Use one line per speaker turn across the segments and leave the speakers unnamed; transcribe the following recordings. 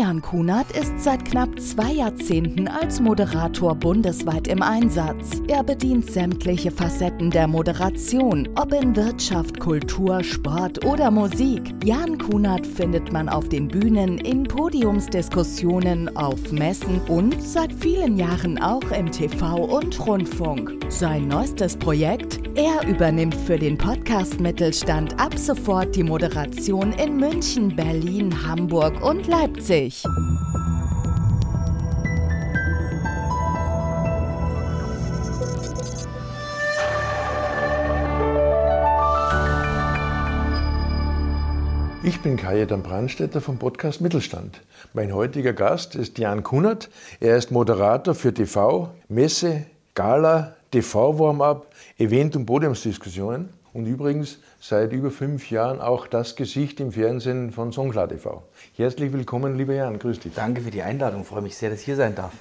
Jan Kunert ist seit knapp zwei Jahrzehnten als Moderator bundesweit im Einsatz. Er bedient sämtliche Facetten der Moderation, ob in Wirtschaft, Kultur, Sport oder Musik. Jan Kunert findet man auf den Bühnen, in Podiumsdiskussionen, auf Messen und seit vielen Jahren auch im TV und Rundfunk. Sein neuestes Projekt? Er übernimmt für den Podcast Mittelstand ab sofort die Moderation in München, Berlin, Hamburg und Leipzig. Leipzig.
Ich bin Kajetan Brandstätter vom Podcast Mittelstand. Mein heutiger Gast ist Jan Kunert. Er ist Moderator für TV, Messe, Gala, TV-Warm-up, Event- und Podiumsdiskussionen und übrigens seit über fünf Jahren auch das Gesicht im Fernsehen von Songklar TV. Herzlich willkommen, lieber Jan, grüß dich.
Danke für die Einladung, freue mich sehr, dass ich hier sein darf.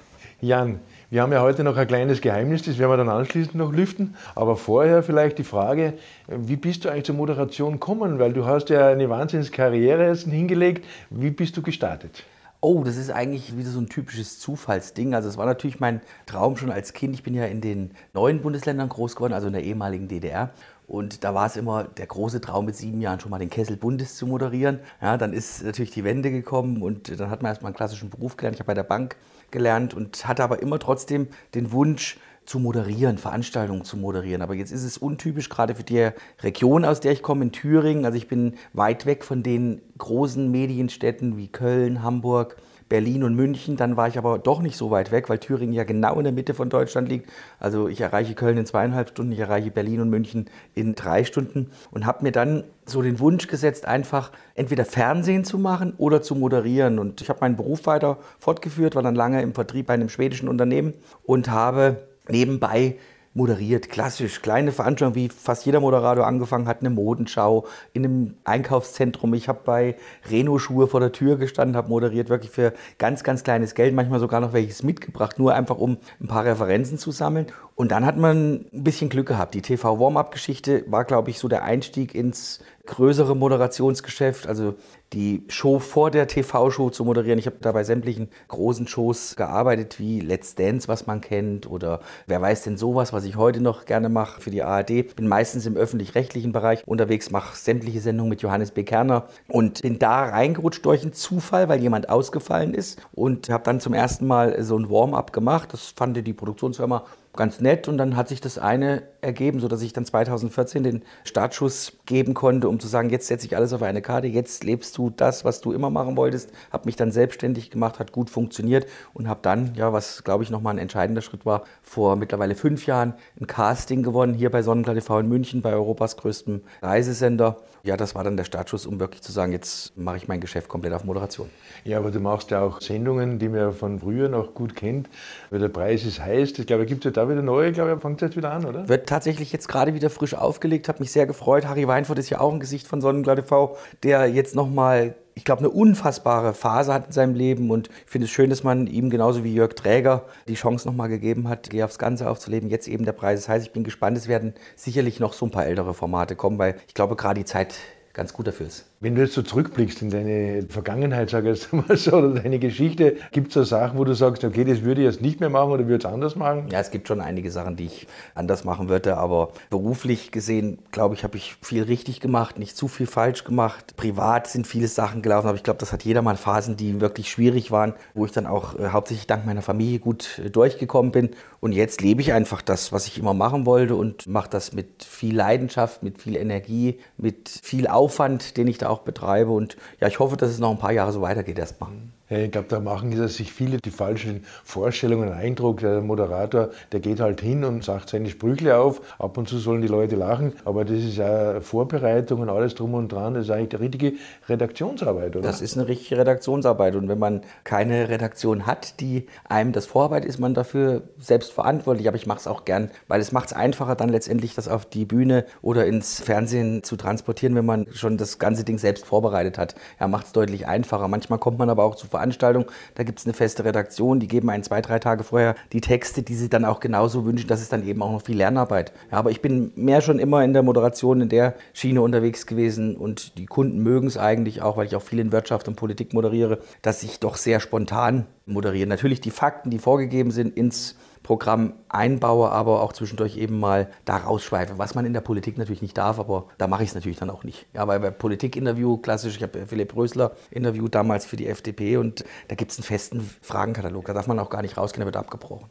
Jan, wir haben ja heute noch ein kleines Geheimnis, das werden wir dann anschließend noch lüften. Aber vorher vielleicht die Frage, wie bist du eigentlich zur Moderation gekommen? Weil du hast ja eine Wahnsinnskarriere hingelegt. Wie bist du gestartet?
Oh, das ist eigentlich wieder so ein typisches Zufallsding. Also es war natürlich mein Traum schon als Kind. Ich bin ja in den neuen Bundesländern groß geworden, also in der ehemaligen DDR. Und da war es immer der große Traum, mit sieben Jahren schon mal den Kessel Bundes zu moderieren. Ja, dann ist natürlich die Wende gekommen und dann hat man erstmal einen klassischen Beruf gelernt. Ich habe bei der Bank gelernt und hatte aber immer trotzdem den Wunsch, zu moderieren, Veranstaltungen zu moderieren. Aber jetzt ist es untypisch, gerade für die Region, aus der ich komme, in Thüringen. Also ich bin weit weg von den großen Medienstädten wie Köln, Hamburg, Berlin und München. Dann war ich aber doch nicht so weit weg, weil Thüringen ja genau in der Mitte von Deutschland liegt. Also ich erreiche Köln in zweieinhalb Stunden, ich erreiche Berlin und München in drei Stunden und habe mir dann so den Wunsch gesetzt, einfach entweder Fernsehen zu machen oder zu moderieren. Und ich habe meinen Beruf weiter fortgeführt, war dann lange im Vertrieb bei einem schwedischen Unternehmen und habe nebenbei moderiert, klassisch, kleine Veranstaltungen, wie fast jeder Moderator angefangen hat, eine Modenschau in einem Einkaufszentrum. Ich habe bei Reno-Schuhe vor der Tür gestanden, habe moderiert, wirklich für ganz, ganz kleines Geld, manchmal sogar noch welches mitgebracht, nur einfach um ein paar Referenzen zu sammeln. Und dann hat man ein bisschen Glück gehabt. Die TV-Warm-Up-Geschichte war, glaube ich, so der Einstieg ins größere Moderationsgeschäft. Also die Show vor der TV-Show zu moderieren. Ich habe da bei sämtlichen großen Shows gearbeitet, wie Let's Dance, was man kennt, oder wer weiß denn sowas, was ich heute noch gerne mache für die ARD. Bin meistens im öffentlich-rechtlichen Bereich unterwegs, mache sämtliche Sendungen mit Johannes B. Kerner und bin da reingerutscht durch einen Zufall, weil jemand ausgefallen ist und habe dann zum ersten Mal so ein Warm-up gemacht. Das fand die Produktionsfirma ganz nett und dann hat sich das eine ergeben, sodass ich dann 2014 den Startschuss geben konnte, um zu sagen, jetzt setze ich alles auf eine Karte, jetzt lebst du das, was du immer machen wolltest, habe mich dann selbstständig gemacht, hat gut funktioniert und habe dann, ja, was glaube ich nochmal ein entscheidender Schritt war, vor mittlerweile fünf Jahren ein Casting gewonnen, hier bei Sonnenklar TV in München, bei Europas größtem Reisesender. Ja, das war dann der Startschuss, um wirklich zu sagen, jetzt mache ich mein Geschäft komplett auf Moderation.
Ja, aber du machst ja auch Sendungen, die man ja von früher noch gut kennt, weil der Preis ist heiß. Ich glaube, gibt es ja da wieder neue, ich glaube, fängt jetzt wieder an, oder?
Wird tatsächlich jetzt gerade wieder frisch aufgelegt, hat mich sehr gefreut. Harry Weinfurt ist ja auch ein Gesicht von Sonnenklar TV, der jetzt nochmal ich glaube, eine unfassbare Phase hat in seinem Leben und ich finde es schön, dass man ihm genauso wie Jörg Träger die Chance nochmal gegeben hat, Geh aufs Ganze aufzuleben. Jetzt eben der Preis. Das heißt, ich bin gespannt, es werden sicherlich noch so ein paar ältere Formate kommen, weil ich glaube, gerade die Zeit ganz gut dafür ist.
Wenn du jetzt so zurückblickst in deine Vergangenheit, sag ich jetzt mal so, oder deine Geschichte, gibt es da Sachen, wo du sagst, okay, das würde ich jetzt nicht mehr machen oder würde es anders machen?
Ja, es gibt schon einige Sachen, die ich anders machen würde, aber beruflich gesehen, glaube ich, habe ich viel richtig gemacht, nicht zu viel falsch gemacht. Privat sind viele Sachen gelaufen, aber ich glaube, das hat jeder mal Phasen, die wirklich schwierig waren, wo ich dann auch äh, hauptsächlich dank meiner Familie gut äh, durchgekommen bin. Und jetzt lebe ich einfach das, was ich immer machen wollte und mache das mit viel Leidenschaft, mit viel Energie, mit viel Aufwand, den ich da auch betreibe. Und ja, ich hoffe, dass es noch ein paar Jahre so weitergeht erstmal.
Ich glaube, da machen sich viele die falschen Vorstellungen, Eindruck. Der Moderator, der geht halt hin und sagt seine Sprüche auf. Ab und zu sollen die Leute lachen. Aber das ist ja Vorbereitung und alles drum und dran. Das ist eigentlich die richtige Redaktionsarbeit, oder?
Das ist eine richtige Redaktionsarbeit. Und wenn man keine Redaktion hat, die einem das vorarbeitet, ist man dafür selbst verantwortlich. Aber ich mache es auch gern, weil es macht es einfacher, dann letztendlich das auf die Bühne oder ins Fernsehen zu transportieren, wenn man schon das ganze Ding selbst vorbereitet hat. Ja, macht es deutlich einfacher. Manchmal kommt man aber auch zu Veranstaltung, da gibt es eine feste Redaktion, die geben einen zwei, drei Tage vorher die Texte, die sie dann auch genauso wünschen. Das ist dann eben auch noch viel Lernarbeit. Ja, aber ich bin mehr schon immer in der Moderation in der Schiene unterwegs gewesen und die Kunden mögen es eigentlich auch, weil ich auch viel in Wirtschaft und Politik moderiere, dass ich doch sehr spontan moderiere. Natürlich die Fakten, die vorgegeben sind, ins Programm einbaue, aber auch zwischendurch eben mal da rausschweife, was man in der Politik natürlich nicht darf, aber da mache ich es natürlich dann auch nicht. Ja, weil bei Politikinterview, klassisch, ich habe Philipp Rösler interviewt damals für die FDP und da gibt es einen festen Fragenkatalog, da darf man auch gar nicht rausgehen, da wird abgebrochen.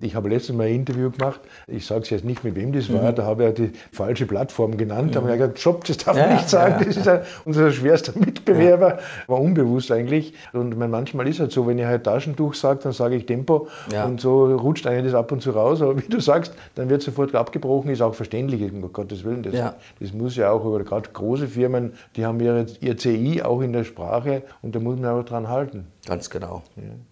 Ich habe letztes Mal ein Interview gemacht, ich sage es jetzt nicht, mit wem das war, mhm. da habe ich ja die falsche Plattform genannt, mhm. da habe ich gesagt, Job, das darf man nicht sagen, ja, das ist ja unser schwerster Mitbewerber. Ja. War unbewusst eigentlich. Und manchmal ist es halt so, wenn ich halt Taschentuch sage, dann sage ich Tempo und so rutscht eigentlich das ab und zu raus. Aber wie du sagst, dann wird sofort abgebrochen, ist auch verständlich, um Gottes Willen. Das, das muss ja auch, aber gerade große Firmen, die haben ihre, ihr CI auch in der Sprache und da muss man auch dran halten.
Ganz genau.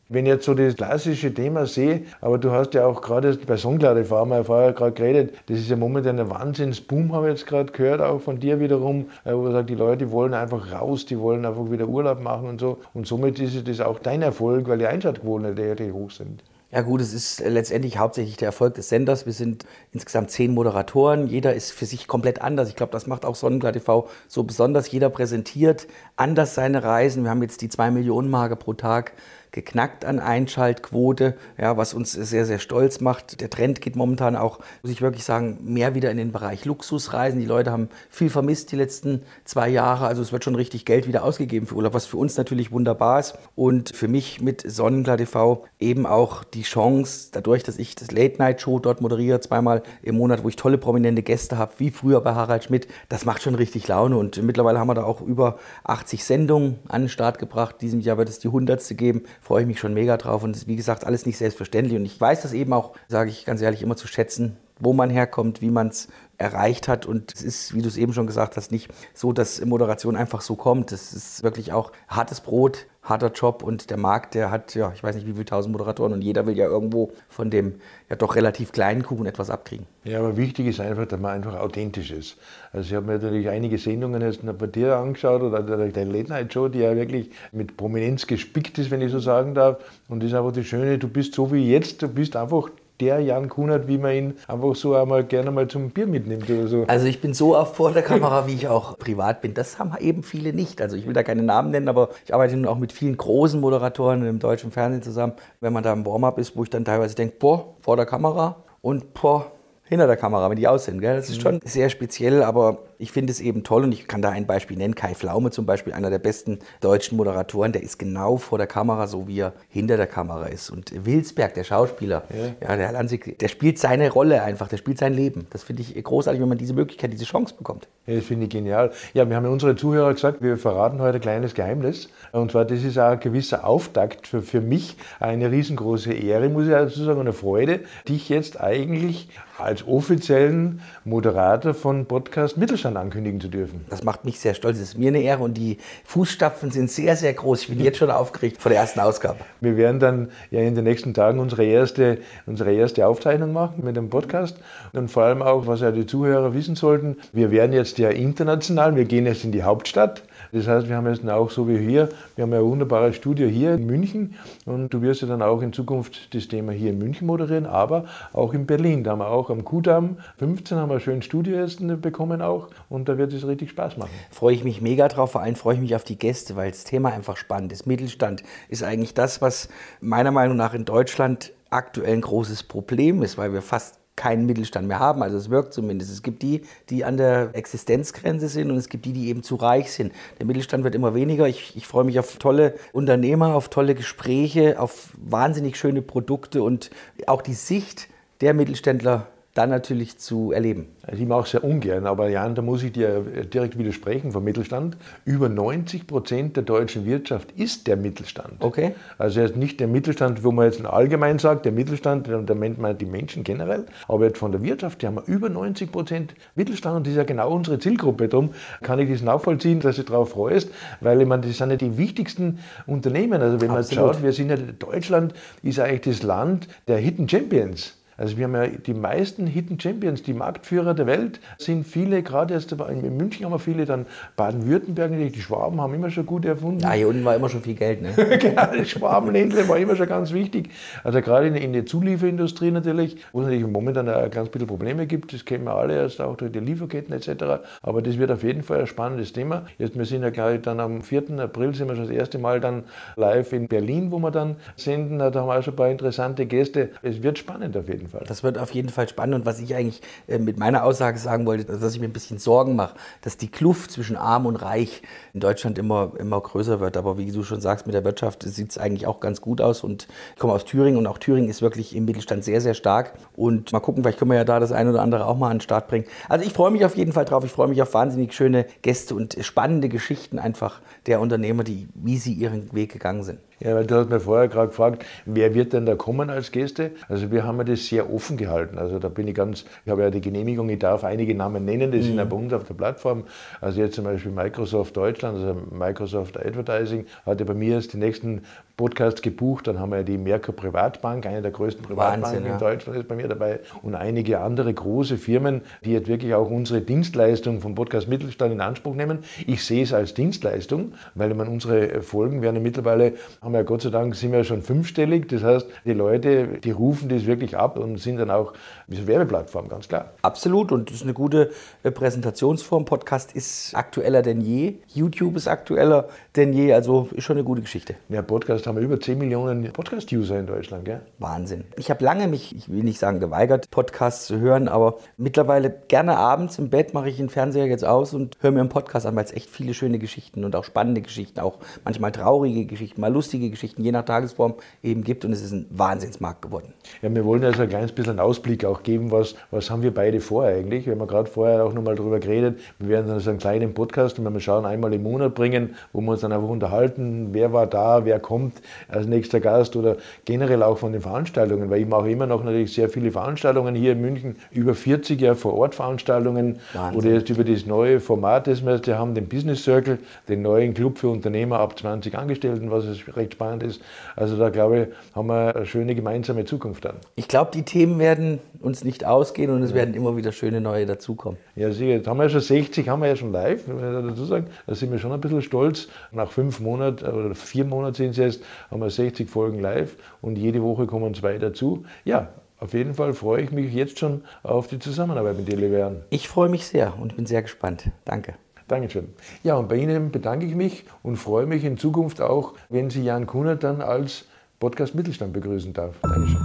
Wenn ich jetzt so das klassische Thema sehe, aber du hast ja auch gerade bei Songcloud, haben vorher gerade geredet, das ist ja momentan ein Wahnsinnsboom, habe ich jetzt gerade gehört, auch von dir wiederum, äh, wo du sagst, die Leute wollen einfach raus, die wollen einfach wieder Urlaub machen und so. Und somit ist das auch dein Erfolg, weil die Einschaltquoten natürlich hoch sind.
Ja gut, es ist letztendlich hauptsächlich der Erfolg des Senders. Wir sind insgesamt zehn Moderatoren. Jeder ist für sich komplett anders. Ich glaube, das macht auch Sonnenklar TV so besonders. Jeder präsentiert anders seine Reisen. Wir haben jetzt die zwei Millionen Marke pro Tag geknackt an Einschaltquote, ja, was uns sehr, sehr stolz macht. Der Trend geht momentan auch, muss ich wirklich sagen, mehr wieder in den Bereich Luxusreisen. Die Leute haben viel vermisst die letzten zwei Jahre. Also es wird schon richtig Geld wieder ausgegeben für Urlaub, was für uns natürlich wunderbar ist. Und für mich mit Sonnenklar TV eben auch die Chance, dadurch, dass ich das Late-Night-Show dort moderiere, zweimal im Monat, wo ich tolle prominente Gäste habe, wie früher bei Harald Schmidt, das macht schon richtig Laune. Und mittlerweile haben wir da auch über 80 Sendungen an den Start gebracht. Diesem Jahr wird es die 100. geben freue ich mich schon mega drauf. Und ist, wie gesagt, alles nicht selbstverständlich. Und ich weiß das eben auch, sage ich ganz ehrlich, immer zu schätzen, wo man herkommt, wie man es erreicht hat. Und es ist, wie du es eben schon gesagt hast, nicht so, dass Moderation einfach so kommt. Es ist wirklich auch hartes Brot, harter Job und der Markt, der hat, ja, ich weiß nicht wie viele tausend Moderatoren und jeder will ja irgendwo von dem ja doch relativ kleinen Kuchen etwas abkriegen.
Ja, aber wichtig ist einfach, dass man einfach authentisch ist. Also ich habe mir natürlich einige Sendungen jetzt bei dir angeschaut oder deine Late Night Show, die ja wirklich mit Prominenz gespickt ist, wenn ich so sagen darf. Und das ist einfach das Schöne, du bist so wie jetzt, du bist einfach der Jan Kunert, wie man ihn einfach so einmal gerne mal zum Bier mitnimmt oder so.
Also ich bin so oft vor der Kamera, wie ich auch privat bin. Das haben eben viele nicht. Also ich will da keine Namen nennen, aber ich arbeite nun auch mit vielen großen Moderatoren im deutschen Fernsehen zusammen. Wenn man da im Warm-up ist, wo ich dann teilweise denke, boah, vor der Kamera und boah, hinter der Kamera, wenn die aus sind. Gell? Das ist mhm. schon sehr speziell, aber ich finde es eben toll und ich kann da ein Beispiel nennen. Kai Flaume zum Beispiel, einer der besten deutschen Moderatoren, der ist genau vor der Kamera, so wie er hinter der Kamera ist. Und Wilsberg, der Schauspieler, ja. ja der Lanzig, der spielt seine Rolle einfach, der spielt sein Leben. Das finde ich großartig, wenn man diese Möglichkeit, diese Chance bekommt.
Ja, das finde ich genial. Ja, wir haben ja unsere Zuhörer gesagt, wir verraten heute ein kleines Geheimnis. Und zwar, das ist auch ein gewisser Auftakt für, für mich, eine riesengroße Ehre, muss ich dazu sagen, und eine Freude, dich jetzt eigentlich als offiziellen Moderator von Podcast Mittelstand ankündigen zu dürfen.
Das macht mich sehr stolz. Es ist mir eine Ehre und die Fußstapfen sind sehr, sehr groß. Ich bin jetzt schon aufgeregt vor der ersten Ausgabe.
Wir werden dann ja in den nächsten Tagen unsere erste, unsere erste Aufzeichnung machen mit dem Podcast und vor allem auch, was ja die Zuhörer wissen sollten, wir werden jetzt ja international, wir gehen jetzt in die Hauptstadt das heißt, wir haben jetzt auch so wie hier, wir haben ja ein wunderbares Studio hier in München und du wirst ja dann auch in Zukunft das Thema hier in München moderieren, aber auch in Berlin. Da haben wir auch am Kudamm 15 haben wir ein schönes Studio jetzt bekommen auch und da wird es richtig Spaß machen.
Freue ich mich mega drauf, vor allem freue ich mich auf die Gäste, weil das Thema einfach spannend ist. Mittelstand ist eigentlich das, was meiner Meinung nach in Deutschland aktuell ein großes Problem ist, weil wir fast keinen Mittelstand mehr haben. Also es wirkt zumindest. Es gibt die, die an der Existenzgrenze sind und es gibt die, die eben zu reich sind. Der Mittelstand wird immer weniger. Ich, ich freue mich auf tolle Unternehmer, auf tolle Gespräche, auf wahnsinnig schöne Produkte und auch die Sicht der Mittelständler dann natürlich zu erleben.
Also ich mache es sehr ungern, aber Jan, da muss ich dir direkt widersprechen vom Mittelstand. Über 90 Prozent der deutschen Wirtschaft ist der Mittelstand.
Okay.
Also er ist nicht der Mittelstand, wo man jetzt allgemein sagt, der Mittelstand, da meint man die Menschen generell, aber jetzt von der Wirtschaft, die haben wir über 90 Prozent Mittelstand und das ist ja genau unsere Zielgruppe. Darum kann ich das nachvollziehen, dass du darauf freust, weil ich meine, das sind ja die wichtigsten Unternehmen. Also wenn man Absolut. schaut, wir sind ja, Deutschland ist eigentlich das Land der Hidden Champions. Also wir haben ja die meisten Hidden Champions, die Marktführer der Welt, sind viele, gerade erst in München haben wir viele, dann Baden-Württemberg, die Schwaben haben immer schon gut erfunden.
Ja, hier unten war immer schon viel Geld, ne?
genau, das Schwabenländle war immer schon ganz wichtig. Also gerade in, in der Zulieferindustrie natürlich, wo es natürlich momentan ein ganz bisschen Probleme gibt, das kennen wir alle erst auch durch die Lieferketten etc. Aber das wird auf jeden Fall ein spannendes Thema. Jetzt, wir sind ja gleich dann am 4. April sind wir schon das erste Mal dann live in Berlin, wo wir dann senden. Da haben wir auch schon ein paar interessante Gäste. Es wird spannend auf jeden Fall.
Das wird auf jeden Fall spannend. Und was ich eigentlich äh, mit meiner Aussage sagen wollte, dass ich mir ein bisschen Sorgen mache, dass die Kluft zwischen Arm und Reich in Deutschland immer, immer größer wird. Aber wie du schon sagst, mit der Wirtschaft sieht es eigentlich auch ganz gut aus. Und ich komme aus Thüringen und auch Thüringen ist wirklich im Mittelstand sehr, sehr stark. Und mal gucken, vielleicht können wir ja da das eine oder andere auch mal an den Start bringen. Also ich freue mich auf jeden Fall drauf. Ich freue mich auf wahnsinnig schöne Gäste und spannende Geschichten einfach der Unternehmer, die, wie sie ihren Weg gegangen sind.
Ja, weil du hast mir vorher gerade gefragt, wer wird denn da kommen als Gäste? Also wir haben ja das sehr offen gehalten. Also da bin ich ganz, ich habe ja die Genehmigung, ich darf einige Namen nennen, die mhm. sind ja bei uns auf der Plattform. Also jetzt zum Beispiel Microsoft Deutschland, also Microsoft Advertising, hat ja bei mir jetzt die nächsten Podcasts gebucht. Dann haben wir ja die Merkur Privatbank, eine der größten Privatbanken Wahnsinn, ja. in Deutschland ist bei mir dabei und einige andere große Firmen, die jetzt wirklich auch unsere Dienstleistung vom Podcast Mittelstand in Anspruch nehmen. Ich sehe es als Dienstleistung, weil man unsere Folgen werden ja mittlerweile haben wir Gott sei Dank sind wir schon fünfstellig. Das heißt, die Leute, die rufen das wirklich ab und sind dann auch wie eine Werbeplattform, ganz klar.
Absolut und das ist eine gute äh, Präsentationsform. Podcast ist aktueller denn je. YouTube ist aktueller denn je. Also ist schon eine gute Geschichte.
Ja, Podcast haben wir über 10 Millionen Podcast-User in Deutschland, gell?
Wahnsinn. Ich habe lange mich, ich will nicht sagen geweigert, Podcasts zu hören, aber mittlerweile gerne abends im Bett mache ich den Fernseher jetzt aus und höre mir einen Podcast an, weil es echt viele schöne Geschichten und auch spannende Geschichten, auch manchmal traurige Geschichten, mal lustige Geschichten je nach Tagesform eben gibt und es ist ein Wahnsinnsmarkt geworden.
Ja, wir wollen also ein kleines bisschen einen Ausblick auch geben, was, was haben wir beide vor eigentlich. Wir haben gerade vorher auch nochmal darüber geredet, wir werden dann so einen kleinen Podcast, wenn wir schauen, einmal im Monat bringen, wo wir uns dann einfach unterhalten, wer war da, wer kommt als nächster Gast oder generell auch von den Veranstaltungen, weil ich mache immer noch natürlich sehr viele Veranstaltungen hier in München, über 40 Jahre vor Ort Veranstaltungen Wahnsinn. oder jetzt über das neue Format, das wir jetzt haben, den Business Circle, den neuen Club für Unternehmer ab 20 Angestellten, was recht spannend ist. Also da glaube ich, haben wir eine schöne gemeinsame Zukunft dann.
Ich glaube, die Themen werden uns nicht ausgehen und es ja. werden immer wieder schöne neue dazukommen.
Ja, sicher. Jetzt haben wir ja schon 60, haben wir ja schon live, muss ich dazu sagen. Da sind wir schon ein bisschen stolz. Nach fünf Monaten oder vier Monaten sind es jetzt, haben wir 60 Folgen live und jede Woche kommen zwei dazu. Ja, auf jeden Fall freue ich mich jetzt schon auf die Zusammenarbeit mit dir, Levean.
Ich freue mich sehr und bin sehr gespannt. Danke.
Dankeschön. Ja, und bei Ihnen bedanke ich mich und freue mich in Zukunft auch, wenn Sie Jan Kunert dann als Podcast Mittelstand begrüßen darf. Dankeschön.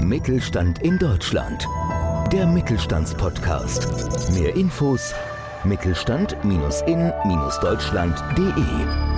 Mittelstand in Deutschland. Der Mittelstandspodcast. Mehr Infos mittelstand-in-deutschland.de